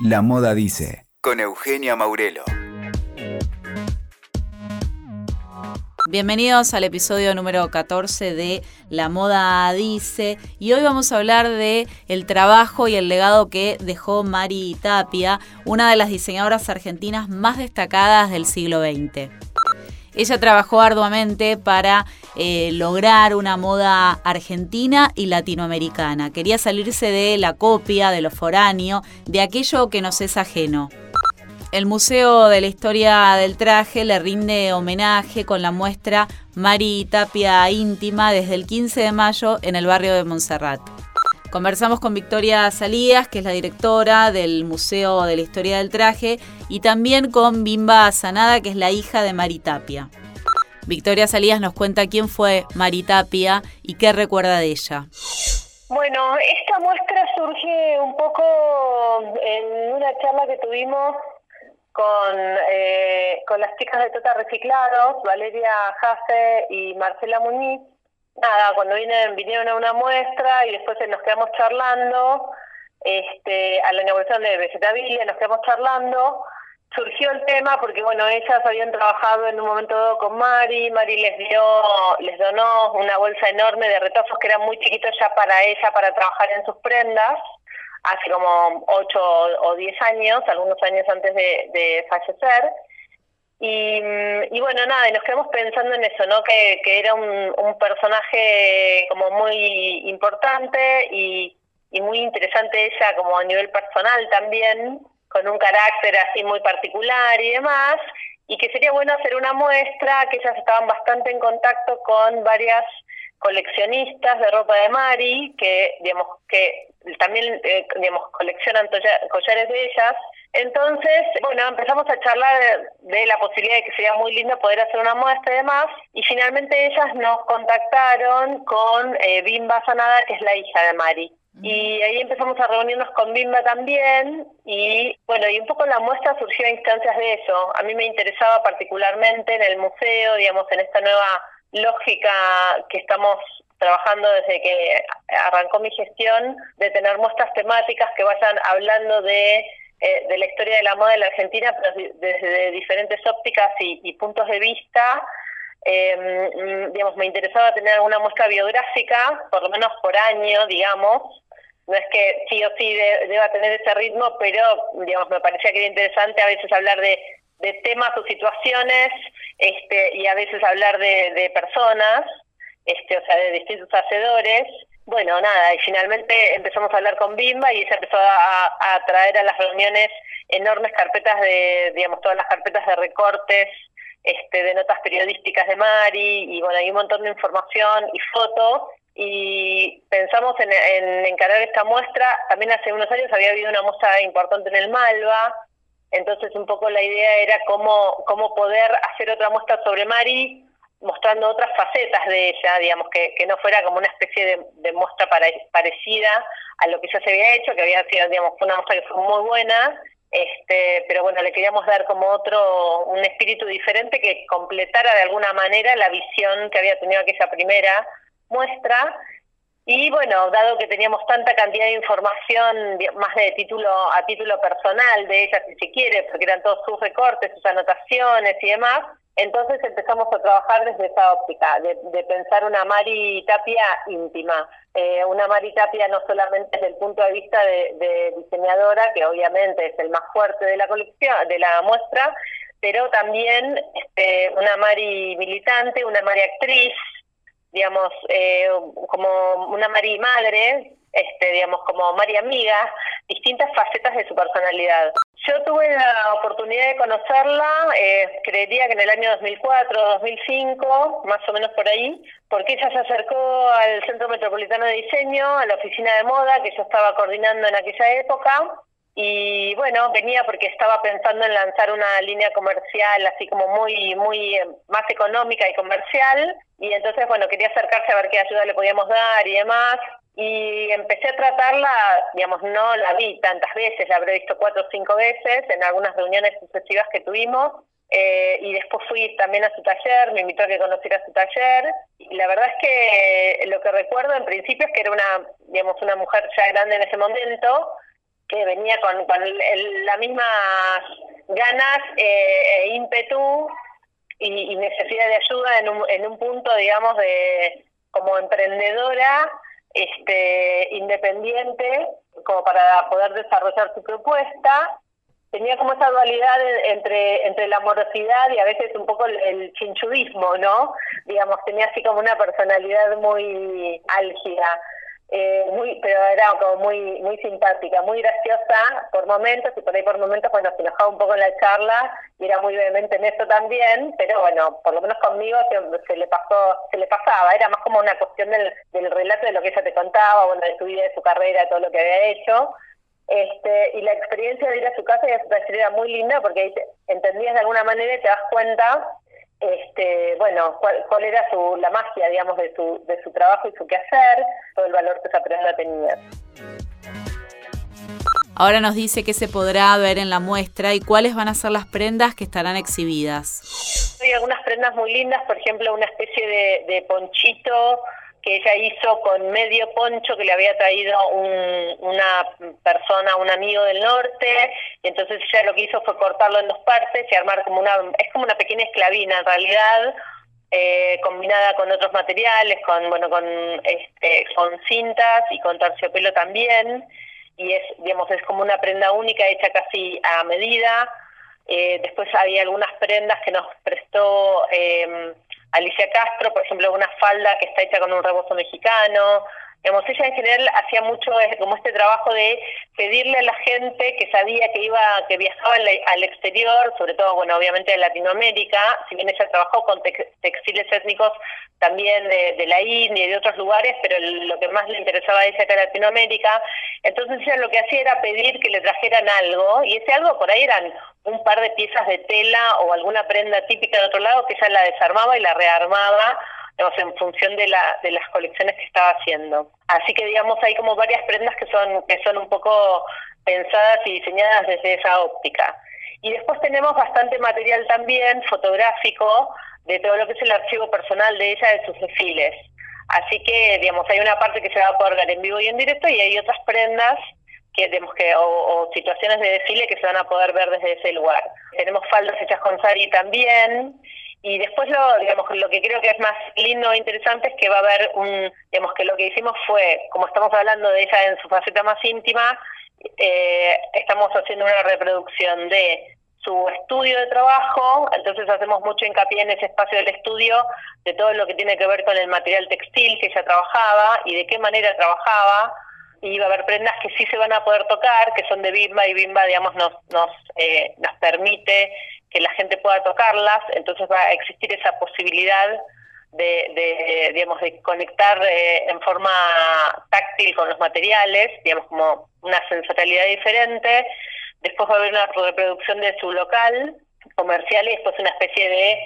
La Moda Dice, con Eugenia Maurelo. Bienvenidos al episodio número 14 de La Moda Dice y hoy vamos a hablar de el trabajo y el legado que dejó Mari Tapia, una de las diseñadoras argentinas más destacadas del siglo XX. Ella trabajó arduamente para eh, lograr una moda argentina y latinoamericana. Quería salirse de la copia, de lo foráneo, de aquello que nos es ajeno. El Museo de la Historia del Traje le rinde homenaje con la muestra Mari Tapia Íntima desde el 15 de mayo en el barrio de Montserrat. Conversamos con Victoria Salías, que es la directora del Museo de la Historia del Traje, y también con Bimba Sanada, que es la hija de Mari Tapia. Victoria Salías nos cuenta quién fue Mari Tapia y qué recuerda de ella. Bueno, esta muestra surge un poco en una charla que tuvimos con, eh, con las chicas de Tota Reciclados, Valeria Jase y Marcela Muñiz. Nada, cuando vienen, vinieron a una muestra y después nos quedamos charlando, este, a la inauguración de Vegetabilia nos quedamos charlando, surgió el tema porque bueno ellas habían trabajado en un momento dado con Mari Mari les dio les donó una bolsa enorme de retozos que eran muy chiquitos ya para ella para trabajar en sus prendas hace como ocho o diez años, algunos años antes de, fallecer. Y, y, bueno, nada, y nos quedamos pensando en eso, ¿no? Que, que era un, personaje como muy importante y, y muy interesante ella como a nivel personal también, con un carácter así muy particular y demás, y que sería bueno hacer una muestra, que ellas estaban bastante en contacto con varias coleccionistas de ropa de Mari, que digamos que también eh, digamos coleccionan collares de ellas. Entonces, bueno, empezamos a charlar de, la posibilidad de que sería muy lindo poder hacer una muestra y demás, y finalmente ellas nos contactaron con eh, Bimba Sanada, que es la hija de Mari. Y ahí empezamos a reunirnos con Bimba también y bueno, y un poco la muestra surgió a instancias de eso. A mí me interesaba particularmente en el museo, digamos, en esta nueva lógica que estamos trabajando desde que arrancó mi gestión, de tener muestras temáticas que vayan hablando de, eh, de la historia de la moda en la Argentina, pero desde diferentes ópticas y, puntos de vista. Em, digamos, me interesaba tener alguna muestra biográfica, por lo menos por año, digamos. No es que sí o sí deba tener ese ritmo, pero digamos, me parecía que era interesante a veces hablar de de temas o situaciones este, y a veces hablar de, de personas, este, o sea, de distintos hacedores. Bueno, nada, y finalmente empezamos a hablar con Bimba y se empezó a, a traer a las reuniones enormes carpetas de, digamos, todas las carpetas de recortes, este, de notas periodísticas de Mari, y bueno, hay un montón de información y fotos, y pensamos en, en encarar esta muestra, también hace unos años había habido una muestra importante en el Malva, entonces un poco la idea era cómo, cómo poder hacer otra muestra sobre Mari, mostrando otras facetas de ella, digamos, que, que no fuera como una especie de, muestra parecida a lo que ya se había hecho, que había sido, digamos, una muestra que fue muy buena, este, pero bueno, le queríamos dar como otro, un espíritu diferente que completara de alguna manera la visión que había tenido aquella primera muestra. Y bueno, dado que teníamos tanta cantidad de información, más de título a título personal de ella, si se quiere, porque eran todos sus recortes, sus anotaciones y demás, entonces empezamos a trabajar desde esa óptica, de, pensar una Mari Tapia íntima. Eh, una Mari Tapia no solamente desde el punto de vista de, diseñadora, que obviamente es el más fuerte de la colección, de la muestra, pero también este, una Mari militante, una Mari actriz, digamos, eh, como una Mari madre, este, digamos, como Mari amiga, distintas facetas de su personalidad. Yo tuve la oportunidad de conocerla, eh, creería que en el año 2004, 2005, más o menos por ahí, porque ella se acercó al Centro Metropolitano de Diseño, a la oficina de moda que yo estaba coordinando en aquella época, y bueno, venía porque estaba pensando en lanzar una línea comercial así como muy, muy eh, más económica y comercial, y entonces, bueno, quería acercarse a ver qué ayuda le podíamos dar y demás, y empecé a tratarla, digamos, no la vi tantas veces, la habré visto cuatro o cinco veces en algunas reuniones sucesivas que tuvimos, eh, y después fui también a su taller, me invitó a que conociera su taller, y la verdad es que lo que recuerdo en principio es que era una, digamos, una mujer ya grande en ese momento, que venía con, la misma ganas eh, e ímpetu y, necesidad de ayuda en un, en un punto, digamos, de como emprendedora este, independiente, como para poder desarrollar su propuesta. Tenía como esa dualidad entre, entre la amorosidad y a veces un poco el, chinchudismo, ¿no? Digamos, tenía así como una personalidad muy álgida. Eh, muy, pero era como muy muy simpática, muy graciosa por momentos y por ahí por momentos bueno se enojaba un poco en la charla y era muy vehemente en eso también, pero bueno, por lo menos conmigo se, le pasó, se le pasaba, era más como una cuestión del, del relato de lo que ella te contaba, bueno, de su vida, de su carrera, de todo lo que había hecho. Este, y la experiencia de ir a su casa era muy linda porque ahí entendías de alguna manera y te das cuenta este, bueno, cuál, cuál era su, la magia, digamos, de su, de su trabajo y su quehacer, todo el valor que esa prenda tenía. Ahora nos dice qué se podrá ver en la muestra y cuáles van a ser las prendas que estarán exhibidas. Hay algunas prendas muy lindas, por ejemplo, una especie de, de ponchito que ella hizo con medio poncho que le había traído una persona, un amigo del norte, y entonces ella lo que hizo fue cortarlo en dos partes y armar como una, es como una pequeña esclavina en realidad, eh, combinada con otros materiales, con bueno, con este, con cintas y con terciopelo también, y es, digamos, es como una prenda única hecha casi a medida. Eh, después había algunas prendas que nos prestó eh, Alicia Castro, por ejemplo, una falda que está hecha con un rebozo mexicano. Ella en general hacía mucho como este trabajo de pedirle a la gente que sabía que iba, que viajaba al exterior, sobre todo, bueno, obviamente de Latinoamérica, si bien ella trabajó con textiles étnicos también de, la India y de otros lugares, pero lo que más le interesaba a ella era Latinoamérica, entonces ella lo que hacía era pedir que le trajeran algo, y ese algo por ahí eran un par de piezas de tela o alguna prenda típica de otro lado que ella la desarmaba y la rearmaba digamos, en función de, la, de las colecciones que estaba haciendo. Así que digamos hay como varias prendas que son que son un poco pensadas y diseñadas desde esa óptica. Y después tenemos bastante material también fotográfico de todo lo que es el archivo personal de ella de sus desfiles. Así que, digamos, hay una parte que se va a poder ver en vivo y en directo y hay otras prendas que, digamos, que o, situaciones de desfile que se van a poder ver desde ese lugar. Tenemos faldas hechas con sari también y después lo, digamos, lo que creo que es más lindo e interesante es que va a haber un, digamos, que lo que hicimos fue, como estamos hablando de ella en su faceta más íntima, eh, estamos haciendo una reproducción de su estudio de trabajo, entonces hacemos mucho hincapié en ese espacio del estudio de todo lo que tiene que ver con el material textil que ella trabajaba y de qué manera trabajaba, y va a haber prendas que sí se van a poder tocar, que son de Bimba y Bimba, digamos, nos, nos, eh, nos permite que la gente pueda tocarlas, entonces va a existir esa posibilidad de, de digamos, de conectar eh, en forma táctil con los materiales, digamos, como una sensorialidad diferente. Después va a haber una reproducción de su local comercial y después una especie de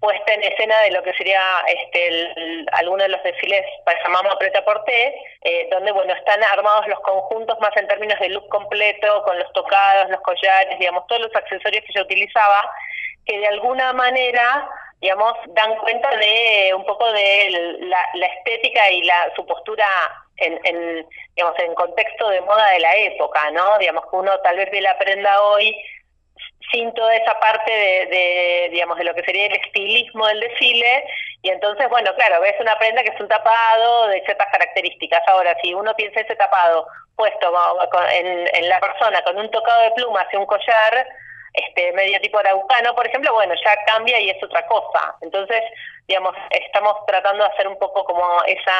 puesta en escena de lo que sería este el, alguno de los desfiles para llamamos preta porté, eh, donde bueno están armados los conjuntos más en términos de look completo, con los tocados, los collares, digamos, todos los accesorios que ella utilizaba, que de alguna manera digamos, dan cuenta de un poco de la, la estética y la su postura en, en, digamos, en contexto de moda de la época, ¿no? Digamos que uno tal vez ve la prenda hoy sin toda esa parte de, digamos, de lo que sería el estilismo del desfile. Y entonces, bueno, claro, ves una prenda que es un tapado de ciertas características. Ahora, si uno piensa ese tapado puesto en, en la persona con un tocado de plumas y un collar, este medio tipo araucano, por ejemplo, bueno, ya cambia y es otra cosa. Entonces, digamos, estamos tratando de hacer un poco como esa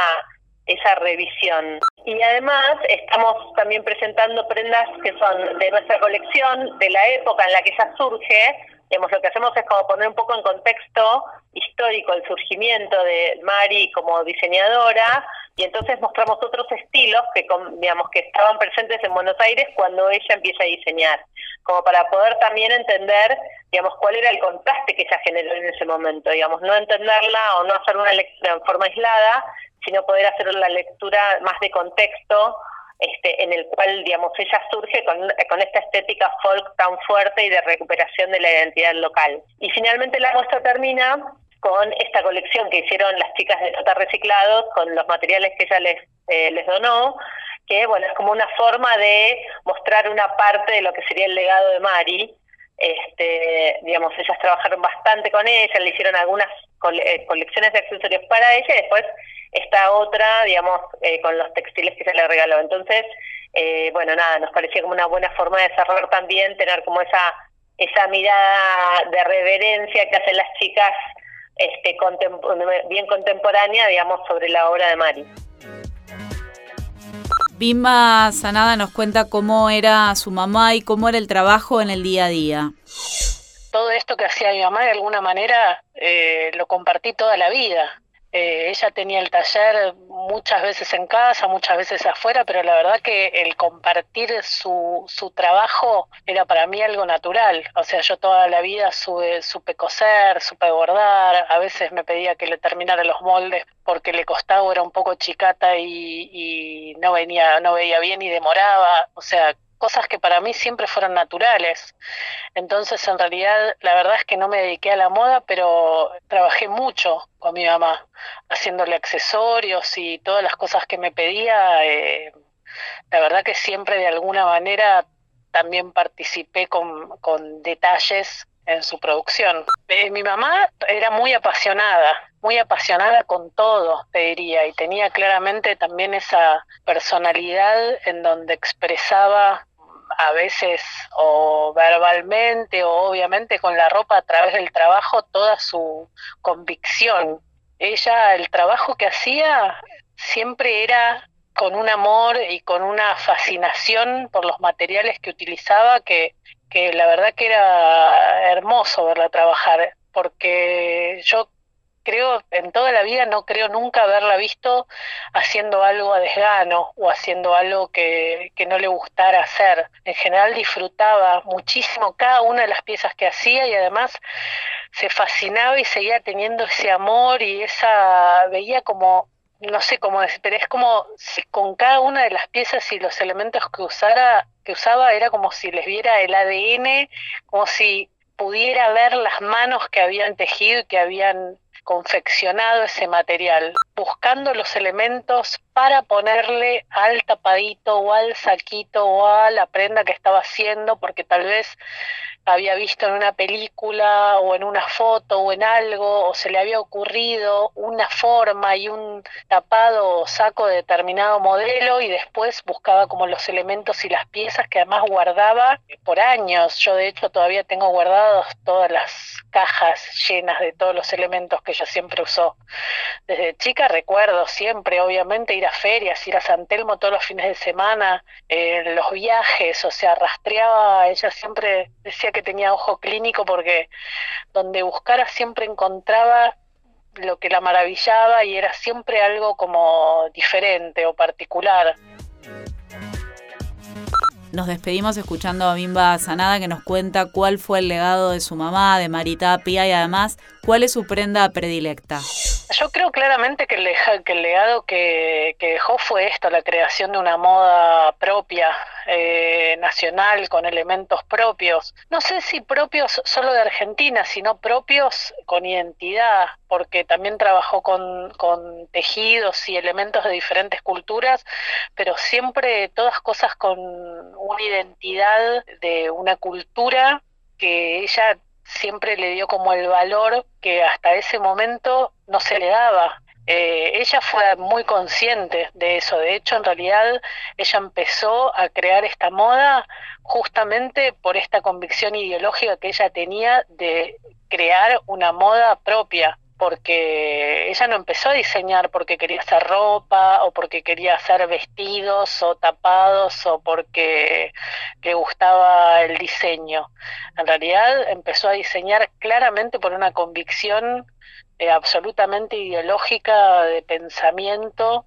esa revisión. Y además estamos también presentando prendas que son de nuestra colección, de la época en la que ella surge. Digamos, lo que hacemos es como poner un poco en contexto histórico el surgimiento de Mari como diseñadora y entonces mostramos otros estilos que digamos que estaban presentes en Buenos Aires cuando ella empieza a diseñar, como para poder también entender, digamos, cuál era el contraste que ella generó en ese momento, digamos, no entenderla o no hacer una lectura en forma aislada, sino poder hacer la lectura más de contexto, este, en el cual, digamos, ella surge con, esta estética folk tan fuerte y de recuperación de la identidad local. Y finalmente la muestra termina con esta colección que hicieron las chicas de Tota Reciclados, con los materiales que ella les, eh, les donó, que bueno, es como una forma de mostrar una parte de lo que sería el legado de Mari. Este, digamos, ellas trabajaron bastante con ella, le hicieron algunas eh, colecciones de accesorios para ella y después esta otra, digamos, eh, con los textiles que se le regaló. Entonces, eh, bueno, nada, nos parecía como una buena forma de cerrar también, tener como esa esa mirada de reverencia que hacen las chicas este, bien contemporánea, digamos, sobre la obra de Mari. Bimba Sanada nos cuenta cómo era su mamá y cómo era el trabajo en el día a día. Todo esto que hacía mi mamá de alguna manera eh, lo compartí toda la vida. Eh, ella tenía el taller muchas veces en casa, muchas veces afuera, pero la verdad que el compartir su, su trabajo era para mí algo natural. O sea, yo toda la vida supe coser, supe bordar, a veces me pedía que le terminara los moldes porque le costaba, era un poco chicata y, y no venía, no veía bien y demoraba. O sea, cosas que para mí siempre fueron naturales. Entonces, en realidad, la verdad es que no me dediqué a la moda, pero trabajé mucho con mi mamá, haciéndole accesorios y todas las cosas que me pedía. Eh, la verdad que siempre de alguna manera también participé con, detalles en su producción. Eh, mi mamá era muy apasionada, muy apasionada con todo, te diría, y tenía claramente también esa personalidad en donde expresaba a veces o verbalmente o obviamente con la ropa a través del trabajo toda su convicción. Ella, el trabajo que hacía siempre era con un amor y con una fascinación por los materiales que utilizaba que, que la verdad que era hermoso verla trabajar, porque yo creo, en toda la vida no creo nunca haberla visto haciendo algo a desgano o haciendo algo que, que, no le gustara hacer. En general disfrutaba muchísimo cada una de las piezas que hacía y además se fascinaba y seguía teniendo ese amor y esa, veía como, no sé cómo decir, pero es como si con cada una de las piezas y los elementos que usara, que usaba era como si les viera el ADN, como si pudiera ver las manos que habían tejido y que habían confeccionado ese material, buscando los elementos para ponerle al tapadito o al saquito o a la prenda que estaba haciendo, porque tal vez había visto en una película o en una foto o en algo, o se le había ocurrido una forma y un tapado o saco de determinado modelo y después buscaba como los elementos y las piezas que además guardaba por años. Yo de hecho todavía tengo guardados todas las cajas llenas de todos los elementos que ella siempre usó. Desde chica recuerdo siempre, obviamente, ir a ferias, ir a San Telmo todos los fines de semana, en los viajes, o sea, rastreaba, ella siempre decía que tenía ojo clínico porque donde buscara siempre encontraba lo que la maravillaba y era siempre algo como diferente o particular. Nos despedimos escuchando a Bimba Sanada que nos cuenta cuál fue el legado de su mamá, de Marita Pía y además cuál es su prenda predilecta. Yo creo claramente que el, que el legado que, dejó fue esto, la creación de una moda propia, eh, nacional, con elementos propios. No sé si propios solo de Argentina, sino propios con identidad, porque también trabajó con, con tejidos y elementos de diferentes culturas, pero siempre todas cosas con una identidad de una cultura que ella siempre le dio como el valor que hasta ese momento no se le daba. Eh, ella fue muy consciente de eso, de hecho en realidad ella empezó a crear esta moda justamente por esta convicción ideológica que ella tenía de crear una moda propia, porque ella no empezó a diseñar porque quería hacer ropa o porque quería hacer vestidos o tapados o porque le gustaba el diseño. En realidad empezó a diseñar claramente por una convicción eh, absolutamente ideológica de pensamiento,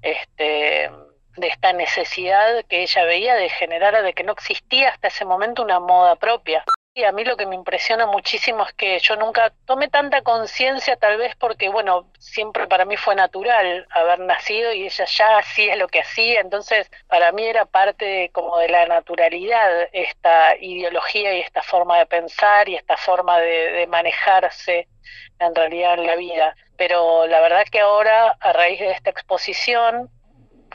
este, de esta necesidad que ella veía de generar, de que no existía hasta ese momento una moda propia. Y a mí lo que me impresiona muchísimo es que yo nunca tomé tanta conciencia, tal vez porque, bueno, siempre para mí fue natural haber nacido y ella ya hacía lo que hacía, entonces para mí era parte como de la naturalidad esta ideología y esta forma de pensar y esta forma de, de manejarse en realidad en la vida. Pero la verdad que ahora, a raíz de esta exposición,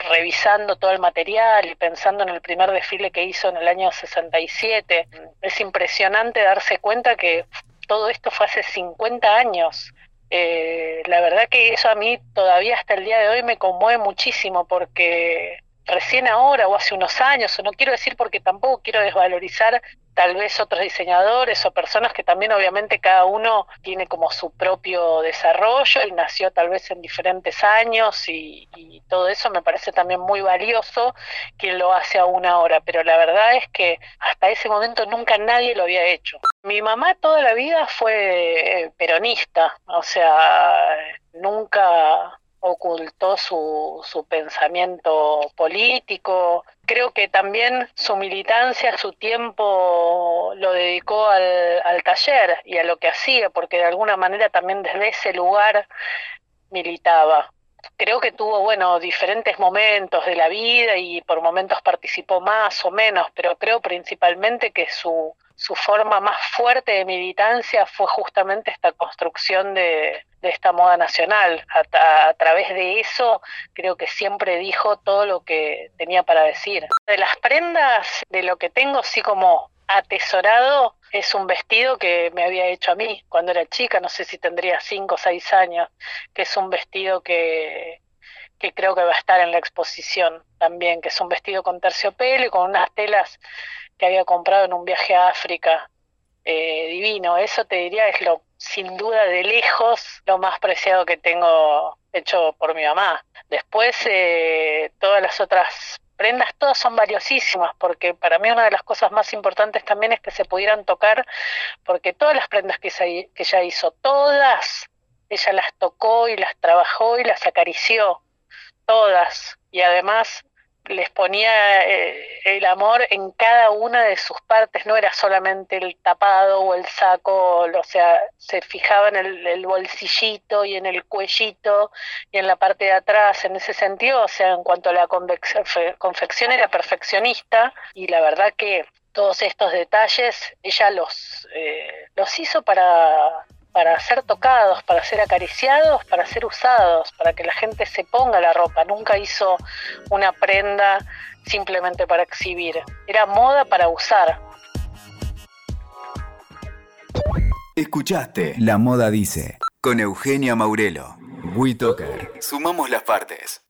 revisando todo el material y pensando en el primer desfile que hizo en el año 67, es impresionante darse cuenta que todo esto fue hace 50 años. Eh, la verdad que eso a mí todavía hasta el día de hoy me conmueve muchísimo porque recién ahora o hace unos años, o no quiero decir porque tampoco quiero desvalorizar tal vez otros diseñadores o personas que también obviamente cada uno tiene como su propio desarrollo. Y nació tal vez en diferentes años y, todo eso me parece también muy valioso quien lo hace aún ahora, pero la verdad es que hasta ese momento nunca nadie lo había hecho. Mi mamá toda la vida fue eh, peronista, o sea, nunca ocultó su, su pensamiento político. Creo que también su militancia, su tiempo lo dedicó al, al taller y a lo que hacía, porque de alguna manera también desde ese lugar militaba creo que tuvo, bueno, diferentes momentos de la vida y por momentos participó más o menos, pero creo principalmente que su, su forma más fuerte de militancia fue justamente esta construcción de, esta moda nacional. A, través de eso creo que siempre dijo todo lo que tenía para decir. De las prendas, de lo que tengo sí como atesorado, es un vestido que me había hecho a mí cuando era chica, no sé si tendría cinco o seis años, que es un vestido que, que creo que va a estar en la exposición también, que es un vestido con terciopelo y con unas telas que había comprado en un viaje a África. Eh, divino, eso te diría es lo sin duda de lejos lo más preciado que tengo hecho por mi mamá. Después eh, todas las otras prendas todas son valiosísimas porque para mí una de las cosas más importantes también es que se pudieran tocar porque todas las prendas que, se, que ella hizo, todas, ella las tocó y las trabajó y las acarició, todas. Y además les ponía eh, el amor en cada una de sus partes, no era solamente el tapado o el saco, o sea, se fijaba en el, el, bolsillito y en el cuellito y en la parte de atrás, en ese sentido, o sea, en cuanto a la confección era perfeccionista y la verdad que todos estos detalles ella los, eh, los hizo para para ser tocados, para ser acariciados, para ser usados, para que la gente se ponga la ropa. Nunca hizo una prenda simplemente para exhibir. Era moda para usar. Escuchaste La Moda Dice con Eugenia Maurelo. WeToker. Sumamos las partes.